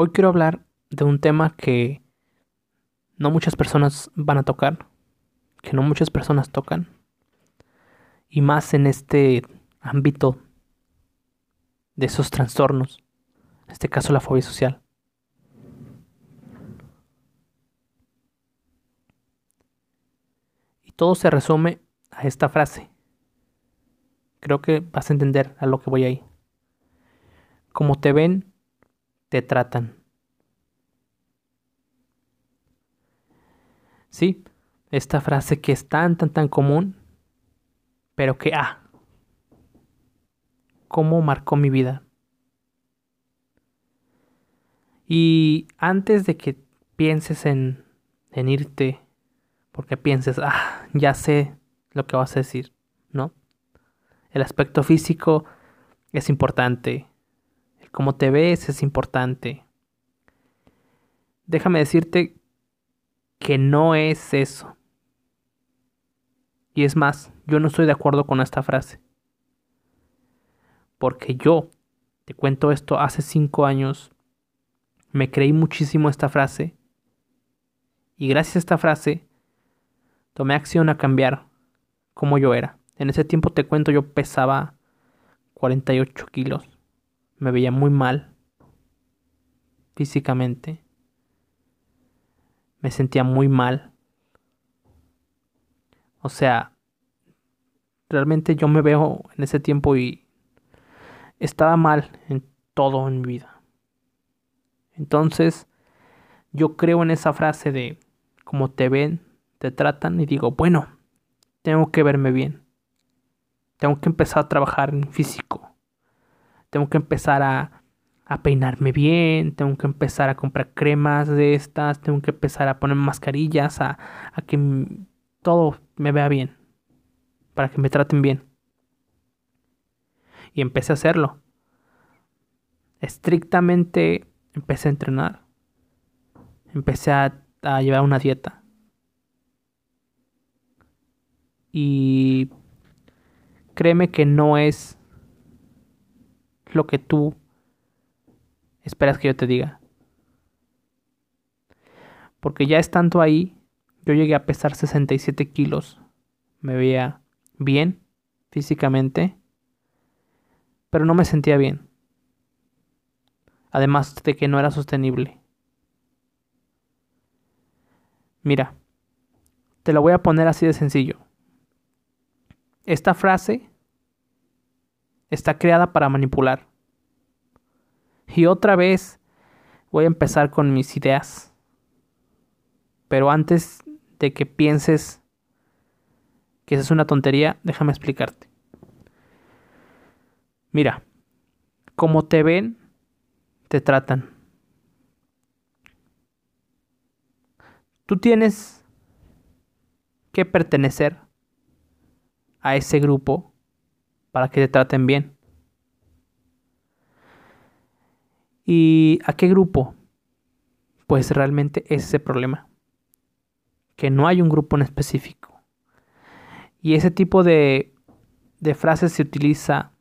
Hoy quiero hablar de un tema que no muchas personas van a tocar, que no muchas personas tocan, y más en este ámbito de esos trastornos, en este caso la fobia social. Y todo se resume a esta frase. Creo que vas a entender a lo que voy ahí. Como te ven, te tratan. Sí, esta frase que es tan, tan, tan común, pero que, ah, cómo marcó mi vida. Y antes de que pienses en, en irte, porque pienses, ah, ya sé lo que vas a decir, ¿no? El aspecto físico es importante, cómo te ves es importante. Déjame decirte que no es eso. Y es más, yo no estoy de acuerdo con esta frase. Porque yo, te cuento esto, hace cinco años me creí muchísimo esta frase. Y gracias a esta frase, tomé acción a cambiar como yo era. En ese tiempo te cuento, yo pesaba 48 kilos me veía muy mal físicamente. Me sentía muy mal. O sea, realmente yo me veo en ese tiempo y estaba mal en todo en mi vida. Entonces, yo creo en esa frase de como te ven, te tratan y digo, bueno, tengo que verme bien. Tengo que empezar a trabajar en físico tengo que empezar a, a peinarme bien, tengo que empezar a comprar cremas de estas, tengo que empezar a poner mascarillas, a, a que todo me vea bien, para que me traten bien. Y empecé a hacerlo. Estrictamente empecé a entrenar. Empecé a, a llevar una dieta. Y créeme que no es lo que tú esperas que yo te diga. Porque ya estando ahí, yo llegué a pesar 67 kilos. Me veía bien físicamente, pero no me sentía bien. Además de que no era sostenible. Mira, te lo voy a poner así de sencillo. Esta frase está creada para manipular. Y otra vez voy a empezar con mis ideas. Pero antes de que pienses que esa es una tontería, déjame explicarte. Mira, como te ven, te tratan. Tú tienes que pertenecer a ese grupo para que te traten bien. ¿Y a qué grupo? Pues realmente es ese problema. Que no hay un grupo en específico. Y ese tipo de, de frases se utiliza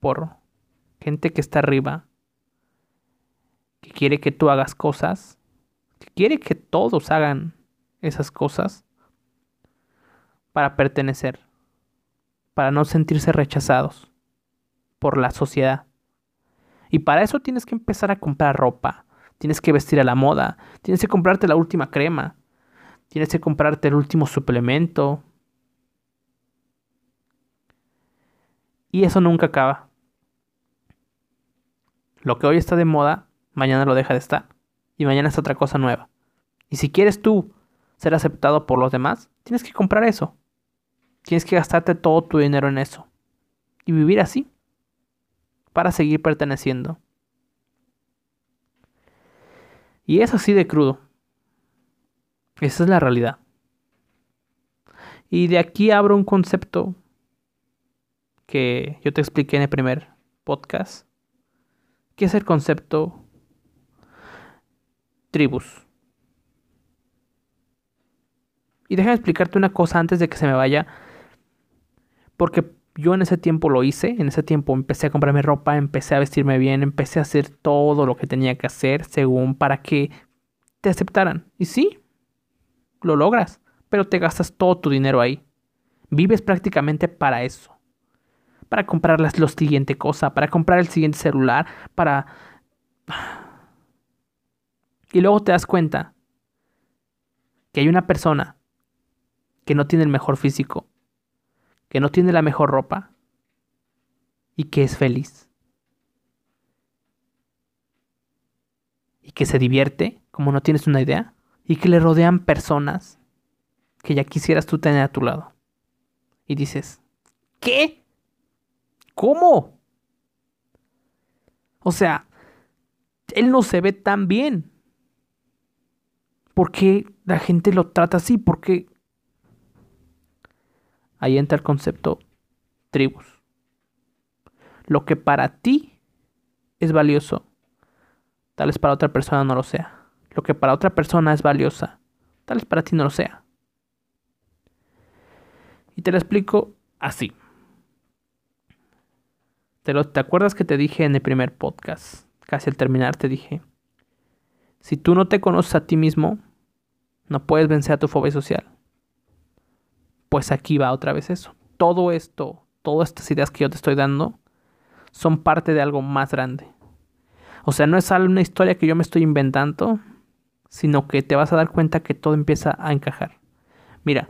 por gente que está arriba, que quiere que tú hagas cosas, que quiere que todos hagan esas cosas para pertenecer para no sentirse rechazados por la sociedad. Y para eso tienes que empezar a comprar ropa, tienes que vestir a la moda, tienes que comprarte la última crema, tienes que comprarte el último suplemento. Y eso nunca acaba. Lo que hoy está de moda, mañana lo deja de estar. Y mañana es otra cosa nueva. Y si quieres tú ser aceptado por los demás, tienes que comprar eso. Tienes que gastarte todo tu dinero en eso. Y vivir así. Para seguir perteneciendo. Y es así de crudo. Esa es la realidad. Y de aquí abro un concepto que yo te expliqué en el primer podcast. Que es el concepto tribus. Y déjame explicarte una cosa antes de que se me vaya porque Yo en ese tiempo lo hice, en ese tiempo empecé a comprarme ropa, empecé a vestirme bien, empecé a hacer todo lo que tenía que hacer según para que te aceptaran. Y sí, lo logras, pero te gastas todo tu dinero ahí. Vives prácticamente para eso. Para comprar la siguiente cosa, para comprar el siguiente celular, para... Y luego te das cuenta que hay una persona que no tiene el mejor físico, que no tiene la mejor ropa y que es feliz. Y que se divierte, como no tienes una idea, y que le rodean personas que ya quisieras tú tener a tu lado. Y dices, ¿qué? ¿Cómo? O sea, él no se ve tan bien. ¿Por qué la gente lo trata así? ¿Por qué Ahí entra el concepto tribus. Lo que para ti es valioso, tal vez para otra persona no lo sea. Lo que para otra persona es valiosa, tal vez para ti no lo sea. Y te lo explico así. ¿Te, ¿Te acuerdas que te dije en el primer podcast? Casi al terminar te dije, si tú no te conoces a ti mismo, no puedes vencer a tu fobia social pues aquí va otra vez eso. Todo esto, todas estas ideas que yo te estoy dando, son parte de algo más grande. O sea, no es una historia que yo me estoy inventando, sino que te vas a dar cuenta que todo empieza a encajar. Mira,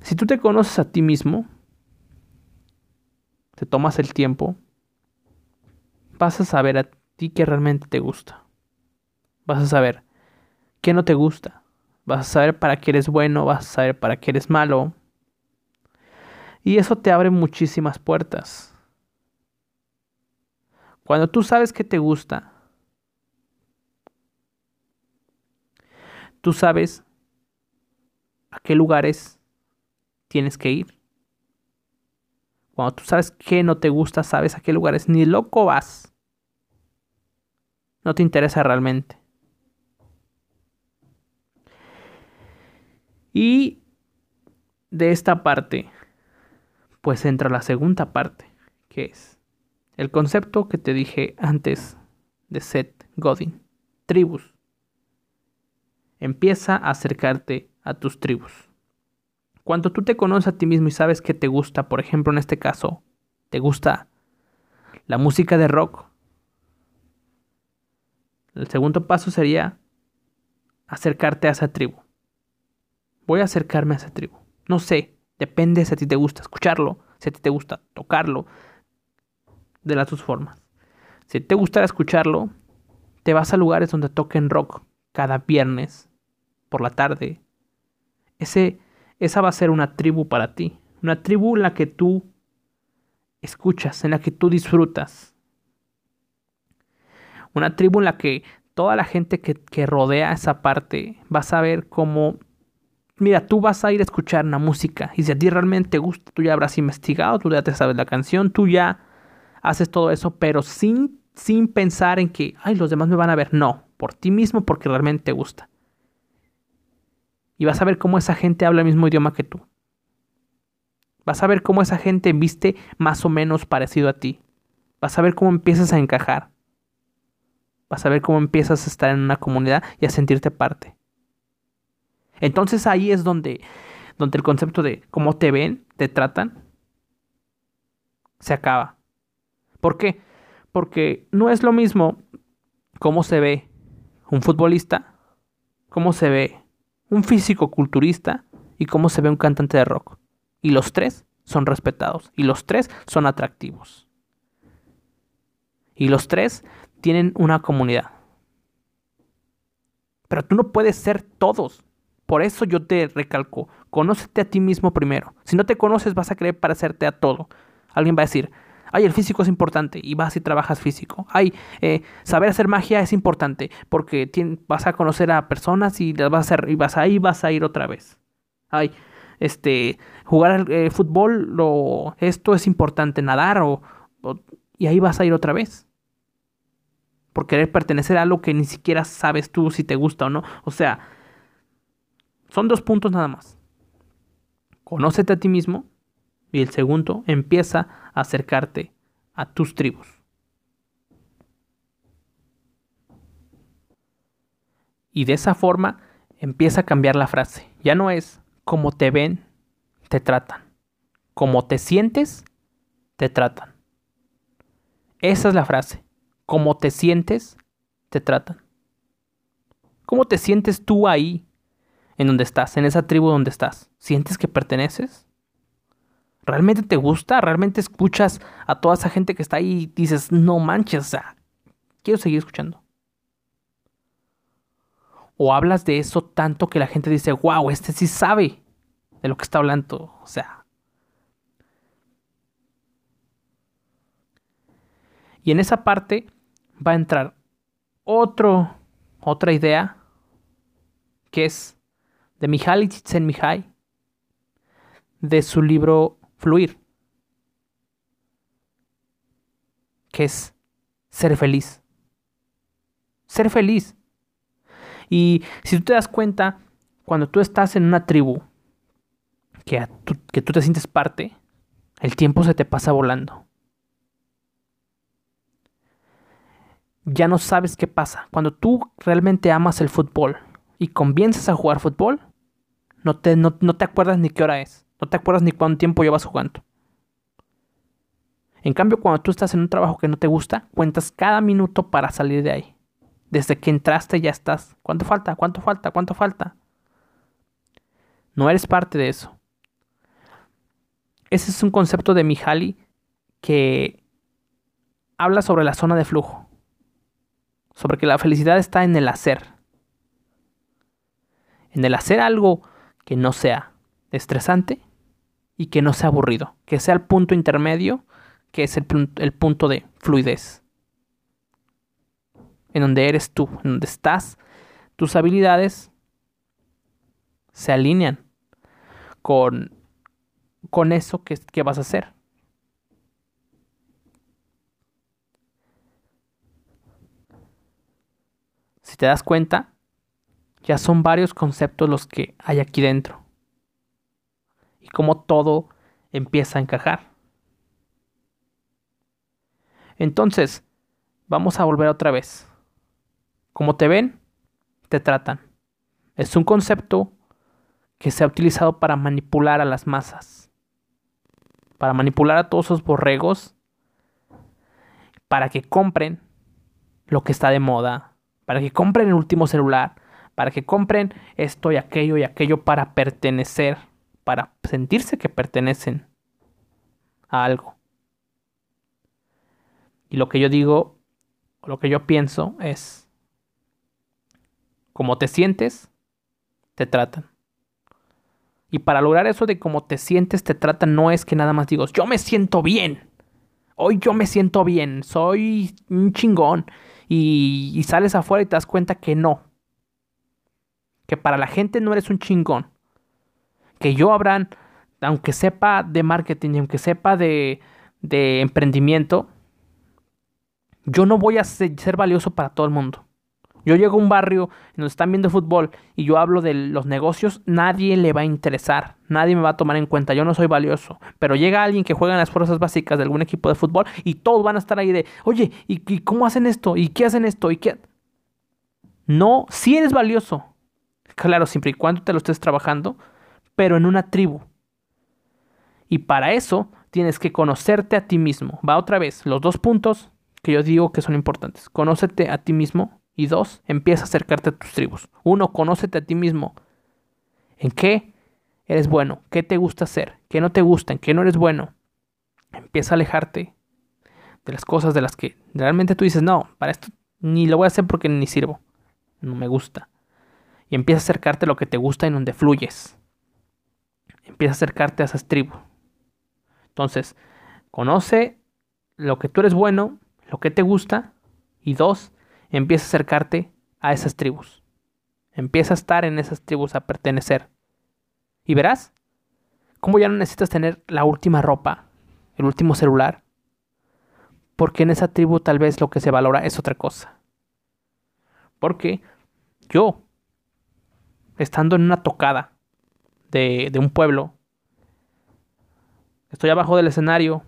si tú te conoces a ti mismo, te tomas el tiempo, vas a saber a ti qué realmente te gusta. Vas a saber qué no te gusta. Vas a saber para qué eres bueno, vas a saber para qué eres malo. Y eso te abre muchísimas puertas. Cuando tú sabes que te gusta, tú sabes a qué lugares tienes que ir. Cuando tú sabes que no te gusta, sabes a qué lugares ni loco vas. No te interesa realmente. Y de esta parte, pues entra la segunda parte, que es el concepto que te dije antes de Seth Godin, tribus. Empieza a acercarte a tus tribus. Cuando tú te conoces a ti mismo y sabes que te gusta, por ejemplo en este caso, te gusta la música de rock, el segundo paso sería acercarte a esa tribu voy a acercarme a esa tribu. No sé, depende si a ti te gusta escucharlo, si a ti te gusta tocarlo, de las dos formas. Si te gusta escucharlo, te vas a lugares donde toquen rock cada viernes por la tarde. Ese, esa va a ser una tribu para ti. Una tribu en la que tú escuchas, en la que tú disfrutas. Una tribu en la que toda la gente que, que rodea esa parte va a saber cómo Mira, tú vas a ir a escuchar una música y si a ti realmente te gusta, tú ya habrás investigado, tú ya te sabes la canción, tú ya haces todo eso, pero sin, sin pensar en que, ay, los demás me van a ver. No, por ti mismo porque realmente te gusta. Y vas a ver cómo esa gente habla el mismo idioma que tú. Vas a ver cómo esa gente viste más o menos parecido a ti. Vas a ver cómo empiezas a encajar. Vas a ver cómo empiezas a estar en una comunidad y a sentirte parte. Entonces ahí es donde, donde el concepto de cómo te ven, te tratan, se acaba. ¿Por qué? Porque no es lo mismo cómo se ve un futbolista, cómo se ve un físico culturista y cómo se ve un cantante de rock. Y los tres son respetados y los tres son atractivos. Y los tres tienen una comunidad. Pero tú no puedes ser todos. Por eso yo te recalco, conócete a ti mismo primero. Si no te conoces vas a querer parecerte a todo. Alguien va a decir, ay, el físico es importante y vas y trabajas físico. Ay, eh, saber hacer magia es importante porque vas a conocer a personas y las vas a hacer y vas ahí vas a ir otra vez. Ay, este, jugar eh, fútbol, lo, esto es importante, nadar o, y ahí vas a ir otra vez. Por querer pertenecer a algo que ni siquiera sabes tú si te gusta o no. O sea, son dos puntos nada más. Conócete a ti mismo Y el segundo, empieza a acercarte a tus tribus. Y de esa forma empieza a cambiar la frase. Ya no es como te ven, te tratan. Como te sientes, te tratan. Esa es la frase. Como te sientes, te tratan. ¿Cómo te sientes tú ahí, en donde estás, en esa tribu donde estás? ¿Sientes que perteneces? ¿Realmente te gusta? ¿Realmente escuchas a toda esa gente que está ahí y dices, no manches, o sea, quiero seguir escuchando? O hablas de eso tanto que la gente dice, wow, este sí sabe de lo que está hablando. O sea. Y en esa parte va a entrar otro, otra idea que es de Mihaly Csikszentmihalyi de su libro Fluir, que es ser feliz. Ser feliz. Y si tú te das cuenta, cuando tú estás en una tribu que, que tú te sientes parte, el tiempo se te pasa volando. Ya no sabes qué pasa. Cuando tú realmente amas el fútbol y comienzas a jugar fútbol, no te, no, no te acuerdas ni qué hora es. No te acuerdas ni cuánto tiempo llevas jugando. En cambio, cuando tú estás en un trabajo que no te gusta, cuentas cada minuto para salir de ahí. Desde que entraste ya estás. ¿Cuánto falta? ¿Cuánto falta? ¿Cuánto falta? No eres parte de eso. Ese es un concepto de Mihaly que habla sobre la zona de flujo. Sobre que la felicidad está en el hacer. En el hacer algo que no sea estresante y que no sea aburrido. Que sea el punto intermedio, que es el, el punto de fluidez en donde eres tú, en donde estás, tus habilidades se alinean con, con eso que, que vas a hacer. Si te das cuenta, ya son varios conceptos los que hay aquí dentro. Y cómo todo empieza a encajar. Entonces, vamos a volver otra vez. Como te ven, te tratan. Es un concepto que se ha utilizado para manipular a las masas. Para manipular a todos esos borregos. Para que compren lo que está de moda. Para que compren el último celular. Para que compren esto y aquello y aquello para pertenecer. Para sentirse que pertenecen a algo. Y lo que yo digo, lo que yo pienso es, como te sientes, te tratan. Y para lograr eso de cómo te sientes, te tratan, no es que nada más digas, yo me siento bien. Hoy yo me siento bien, soy un chingón. Y, y sales afuera y te das cuenta que no. Que para la gente no eres un chingón. Que yo habrán, aunque sepa de marketing y aunque sepa de, de emprendimiento, yo no voy a ser valioso para todo el mundo. Yo llego a un barrio donde están viendo fútbol y yo hablo de los negocios, nadie le va a interesar, nadie me va a tomar en cuenta, yo no soy valioso. Pero llega alguien que juega en las fuerzas básicas de algún equipo de fútbol y todos van a estar ahí de, oye, ¿y, cómo hacen esto? ¿Y qué hacen esto? ¿Y qué? No, si eres valioso. Claro, siempre y cuando te lo estés trabajando, pero en una tribu. Y para eso tienes que conocerte a ti mismo. Va otra vez, los dos puntos que yo digo que son importantes. Conócete a ti mismo y dos, empieza a acercarte a tus tribus. Uno, conócete a ti mismo. ¿En qué eres bueno? ¿Qué te gusta hacer? ¿Qué no te gusta? ¿En qué no eres bueno? Empieza a alejarte de las cosas de las que realmente tú dices, no, para esto ni lo voy a hacer porque ni sirvo. No me gusta. Y empieza a acercarte a lo que te gusta en donde fluyes. Empieza a acercarte a esas tribus. Entonces, conoce lo que tú eres bueno, lo que te gusta. Y dos, empieza a acercarte a esas tribus. Empieza a estar en esas tribus, a pertenecer. Y verás cómo ya no necesitas tener la última ropa, el último celular, porque en esa tribu tal vez lo que se valora es otra cosa. Porque yo, estando en una tocada de, de un pueblo, estoy abajo del escenario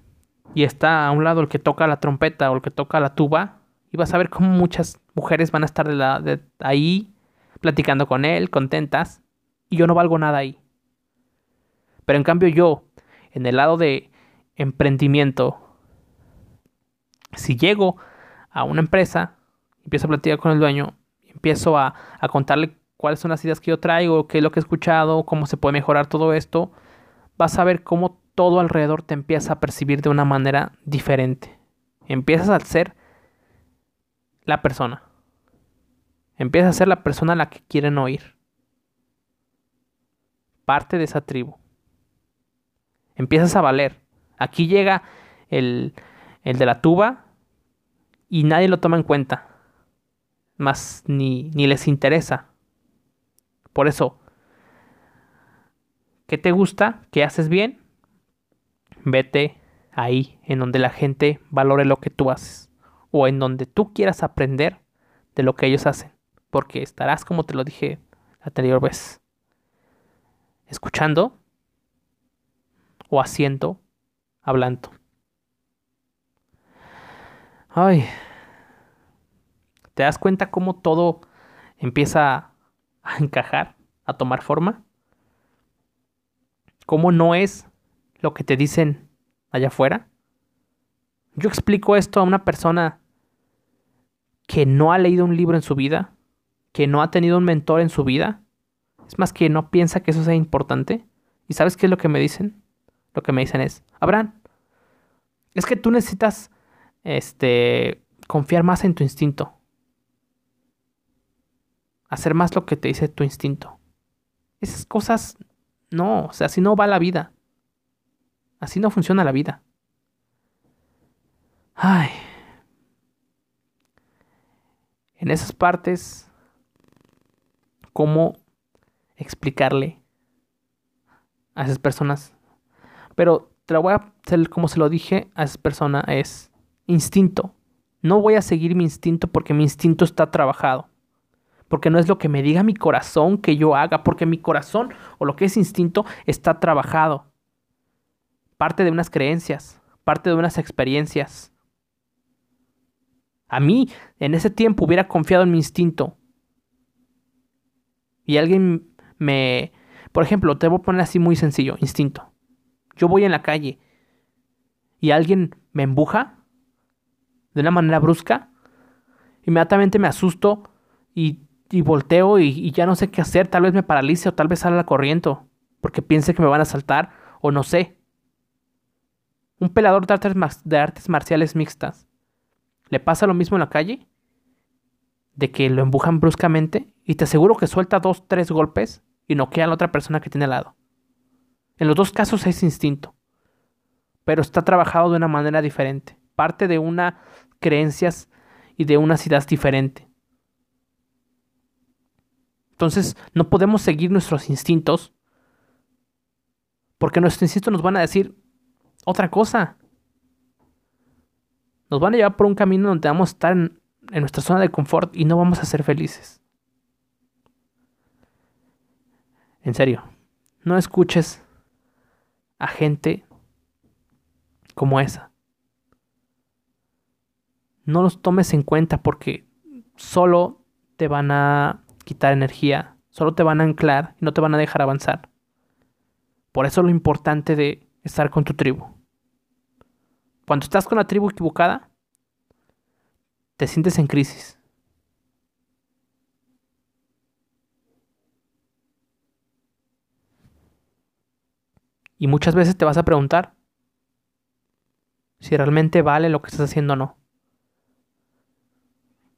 y está a un lado el que toca la trompeta o el que toca la tuba, y vas a ver cómo muchas mujeres van a estar de la, de ahí platicando con él, contentas, y yo no valgo nada ahí. Pero en cambio yo, en el lado de emprendimiento, si llego a una empresa, empiezo a platicar con el dueño, empiezo a, a contarle cuáles son las ideas que yo traigo, qué es lo que he escuchado, cómo se puede mejorar todo esto, vas a ver cómo todo alrededor te empieza a percibir de una manera diferente. Empiezas a ser la persona. Empiezas a ser la persona a la que quieren oír. Parte de esa tribu. Empiezas a valer. Aquí llega el, el de la tuba y nadie lo toma en cuenta. Más ni, ni les interesa. Por eso, ¿qué te gusta? ¿Qué haces bien? Vete ahí, en donde la gente valore lo que tú haces. O en donde tú quieras aprender de lo que ellos hacen. Porque estarás, como te lo dije la anterior vez, escuchando o haciendo, hablando. Ay, ¿te das cuenta cómo todo empieza a encajar, a tomar forma? ¿Cómo no es lo que te dicen allá afuera? Yo explico esto a una persona que no ha leído un libro en su vida, que no ha tenido un mentor en su vida. Es más que no piensa que eso sea importante. ¿Y sabes qué es lo que me dicen? Lo que me dicen es, Abraham, es que tú necesitas este confiar más en tu instinto. Hacer más lo que te dice tu instinto. Esas cosas no, o sea, así no va la vida. Así no funciona la vida. Ay. En esas partes, ¿cómo explicarle a esas personas? Pero te lo voy a hacer como se lo dije a esa persona, es instinto. No voy a seguir mi instinto porque mi instinto está trabajado. Porque no es lo que me diga mi corazón que yo haga, porque mi corazón o lo que es instinto está trabajado parte de unas creencias, parte de unas experiencias. A mí, en ese tiempo, hubiera confiado en mi instinto. Y alguien me... Por ejemplo, te voy a poner así muy sencillo, instinto. Yo voy en la calle y alguien me embuja de una manera brusca, inmediatamente me asusto y, volteo y, y, ya no sé qué hacer. Tal vez me paralice o tal vez salga corriendo porque piense que me van a saltar o no sé un pelador de artes, marciales mixtas, ¿le pasa lo mismo en la calle? De que lo empujan bruscamente y te aseguro que suelta dos, tres golpes y noquea a la otra persona que tiene al lado. En los dos casos es instinto, pero está trabajado de una manera diferente, parte de unas creencias y de unas ideas diferentes. Entonces no podemos seguir nuestros instintos porque nuestros instintos nos van a decir, otra cosa. Nos van a llevar por un camino donde vamos a estar en, nuestra zona de confort y no vamos a ser felices. En serio, no escuches a gente como esa. No los tomes en cuenta porque solo te van a quitar energía, solo te van a anclar y no te van a dejar avanzar. Por eso lo importante de estar con tu tribu. Cuando estás con la tribu equivocada, te sientes en crisis. Y muchas veces te vas a preguntar si realmente vale lo que estás haciendo o no.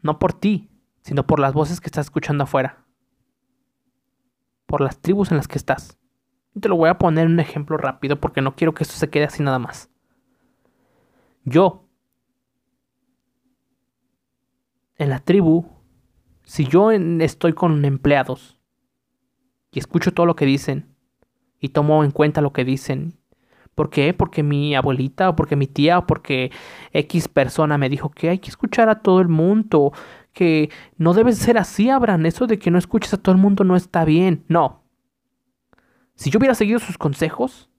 No por ti, sino por las voces que estás escuchando afuera. Por las tribus en las que estás. Te lo voy a poner un ejemplo rápido porque no quiero que esto se quede así nada más. Yo, en la tribu, si yo estoy con empleados y escucho todo lo que dicen y tomo en cuenta lo que dicen, ¿por qué? Porque mi abuelita o porque mi tía o porque X persona me dijo que hay que escuchar a todo el mundo, que no debe ser así, Abraham, eso de que no escuches a todo el mundo no está bien. No, si yo hubiera seguido sus consejos,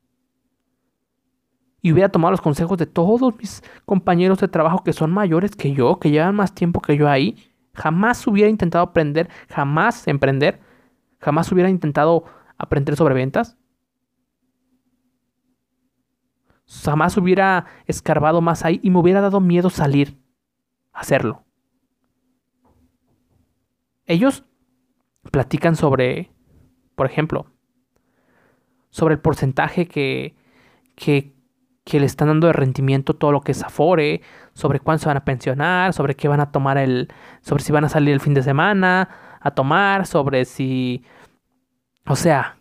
y hubiera tomado los consejos de todos mis compañeros de trabajo que son mayores que yo, que llevan más tiempo que yo ahí, jamás hubiera intentado aprender, jamás emprender, jamás hubiera intentado aprender sobre ventas. Jamás hubiera escarbado más ahí y me hubiera dado miedo salir a hacerlo. Ellos platican sobre, por ejemplo, sobre el porcentaje que, que, que le están dando de rendimiento todo lo que es Afore, sobre cuándo se van a pensionar, sobre qué van a tomar el, sobre si van a salir el fin de semana a tomar, sobre si, o sea,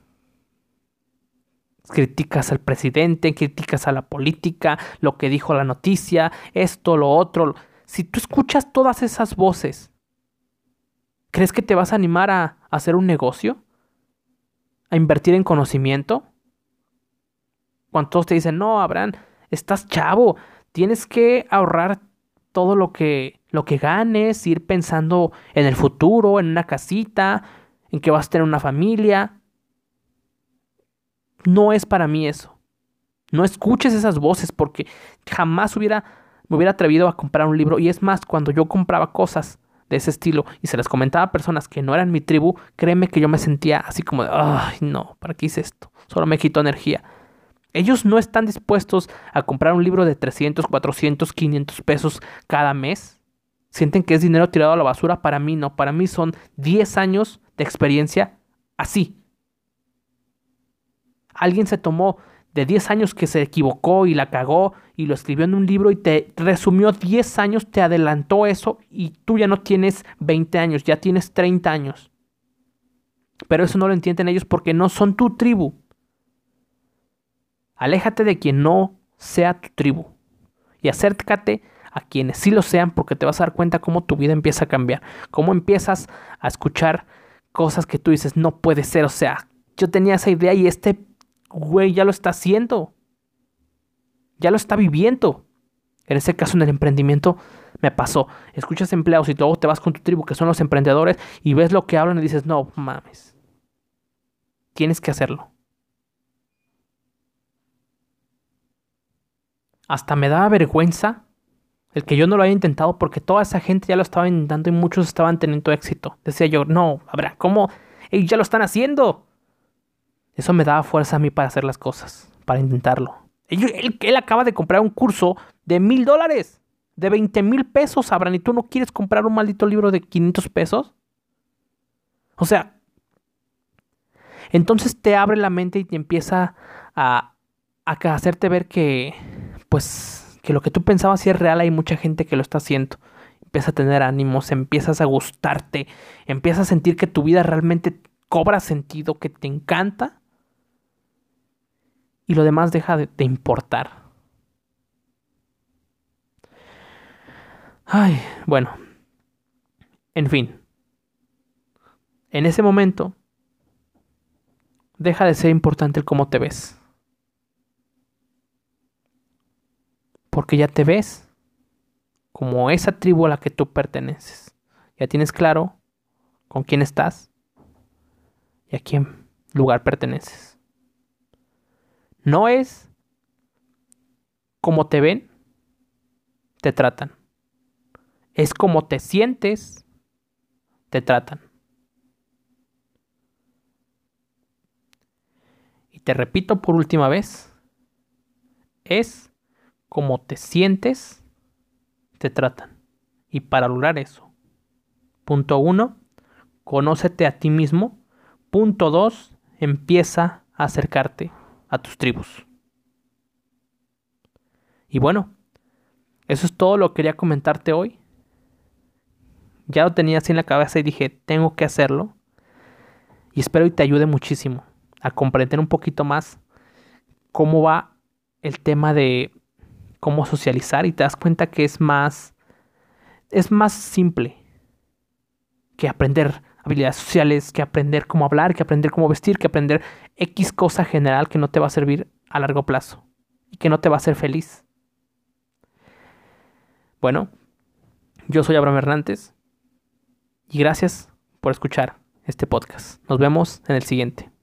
criticas al presidente, criticas a la política, lo que dijo la noticia, esto, lo otro. Si tú escuchas todas esas voces, ¿crees que te vas a animar a hacer un negocio? ¿A invertir en conocimiento? Cuando todos te dicen, no, Abraham, estás chavo, tienes que ahorrar todo lo que, lo que ganes, ir pensando en el futuro, en una casita, en que vas a tener una familia. No es para mí eso. No escuches esas voces porque jamás hubiera, me hubiera atrevido a comprar un libro. Y es más, cuando yo compraba cosas de ese estilo y se las comentaba a personas que no eran mi tribu, créeme que yo me sentía así como de, ay, no, ¿para qué hice esto? Solo me quitó energía. Ellos no están dispuestos a comprar un libro de 300, 400, 500 pesos cada mes. Sienten que es dinero tirado a la basura. Para mí no. Para mí son 10 años de experiencia así. Alguien se tomó de 10 años que se equivocó y la cagó y lo escribió en un libro y te resumió 10 años, te adelantó eso y tú ya no tienes 20 años, ya tienes 30 años. Pero eso no lo entienden ellos porque no son tu tribu. Aléjate de quien no sea tu tribu y acércate a quienes sí lo sean porque te vas a dar cuenta cómo tu vida empieza a cambiar, cómo empiezas a escuchar cosas que tú dices, no puede ser, o sea, yo tenía esa idea y este güey ya lo está haciendo, ya lo está viviendo. En ese caso, en el emprendimiento, me pasó. Escuchas empleados y luego te vas con tu tribu, que son los emprendedores, y ves lo que hablan y dices, no mames. Tienes que hacerlo. hasta me daba vergüenza el que yo no lo haya intentado porque toda esa gente ya lo estaba intentando y muchos estaban teniendo éxito. Decía yo, no, habrá, ¿cómo? Ellos ya lo están haciendo. Eso me daba fuerza a mí para hacer las cosas, para intentarlo. Él, él, acaba de comprar un curso de mil dólares, de 20 mil pesos, Abraham, y tú no quieres comprar un maldito libro de 500 pesos. O sea, entonces te abre la mente y te empieza a, a hacerte ver que, pues que lo que tú pensabas es real, hay mucha gente que lo está haciendo. Empieza a tener ánimos, empiezas a gustarte, empiezas a sentir que tu vida realmente cobra sentido, que te encanta. Y lo demás deja de, importar. Ay, bueno. En fin. En ese momento, deja de ser importante el cómo te ves. porque ya te ves como esa tribu a la que tú perteneces. Ya tienes claro con quién estás y a quién lugar perteneces. No es como te ven, te tratan. Es como te sientes, te tratan. Y te repito por última vez, es como te sientes, te tratan. Y para lograr eso, punto uno, conócete a ti mismo. Punto dos, empieza a acercarte a tus tribus. Y bueno, eso es todo lo que quería comentarte hoy. Ya lo tenía así en la cabeza y dije, tengo que hacerlo. Y espero y te ayude muchísimo a comprender un poquito más cómo va el tema de cómo socializar y te das cuenta que es más es más simple que aprender habilidades sociales, que aprender cómo hablar, que aprender cómo vestir, que aprender X cosa general que no te va a servir a largo plazo y que no te va a hacer feliz. Bueno, yo soy Abraham Hernández y gracias por escuchar este podcast. Nos vemos en el siguiente.